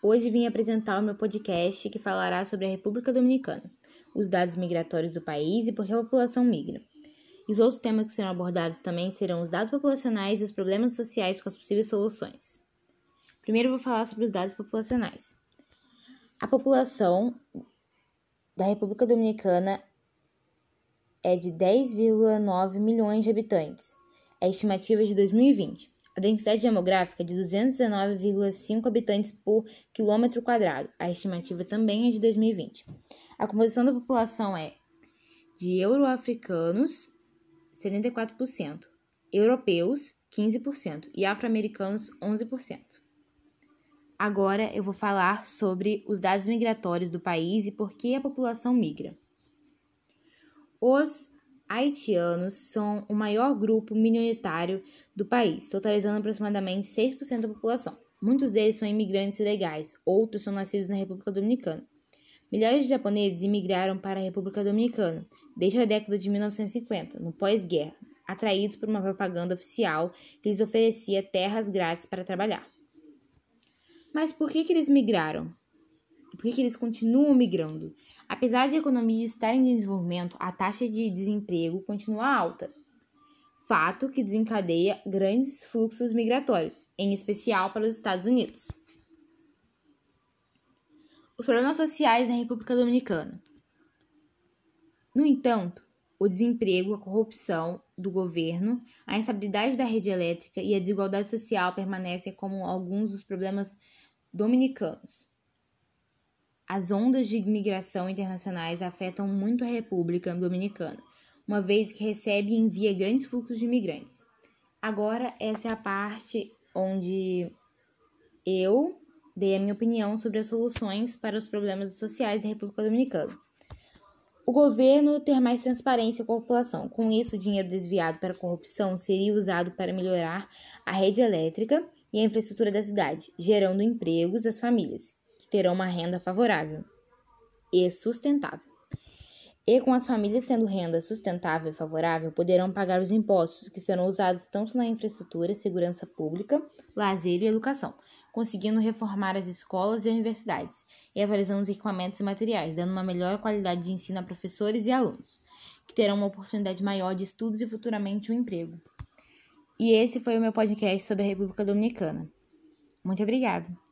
Hoje vim apresentar o meu podcast que falará sobre a República Dominicana, os dados migratórios do país e por que a população migra. E os outros temas que serão abordados também serão os dados populacionais e os problemas sociais com as possíveis soluções. Primeiro vou falar sobre os dados populacionais. A população da República Dominicana é de 10,9 milhões de habitantes. É estimativa de 2020. A densidade demográfica é de 219,5 habitantes por quilômetro quadrado. A estimativa também é de 2020. A composição da população é de euroafricanos, 74%, europeus, 15% e afro-americanos, 11%. Agora eu vou falar sobre os dados migratórios do país e por que a população migra. Os haitianos são o maior grupo minoritário do país, totalizando aproximadamente 6% da população. Muitos deles são imigrantes ilegais, outros são nascidos na República Dominicana. Milhares de japoneses imigraram para a República Dominicana desde a década de 1950, no pós-guerra, atraídos por uma propaganda oficial que lhes oferecia terras grátis para trabalhar. Mas por que, que eles migraram? Por que, que eles continuam migrando? Apesar de a economia estar em desenvolvimento, a taxa de desemprego continua alta. Fato que desencadeia grandes fluxos migratórios, em especial para os Estados Unidos. Os problemas sociais na República Dominicana. No entanto, o desemprego, a corrupção do governo, a instabilidade da rede elétrica e a desigualdade social permanecem como alguns dos problemas dominicanos. As ondas de imigração internacionais afetam muito a República Dominicana, uma vez que recebe e envia grandes fluxos de imigrantes. Agora, essa é a parte onde eu dei a minha opinião sobre as soluções para os problemas sociais da República Dominicana. O governo ter mais transparência com a população. Com isso, o dinheiro desviado para a corrupção seria usado para melhorar a rede elétrica e a infraestrutura da cidade, gerando empregos às famílias terão uma renda favorável e sustentável. E com as famílias tendo renda sustentável e favorável, poderão pagar os impostos que serão usados tanto na infraestrutura, segurança pública, lazer e educação, conseguindo reformar as escolas e universidades e atualizando os equipamentos e materiais, dando uma melhor qualidade de ensino a professores e alunos, que terão uma oportunidade maior de estudos e futuramente um emprego. E esse foi o meu podcast sobre a República Dominicana. Muito obrigada!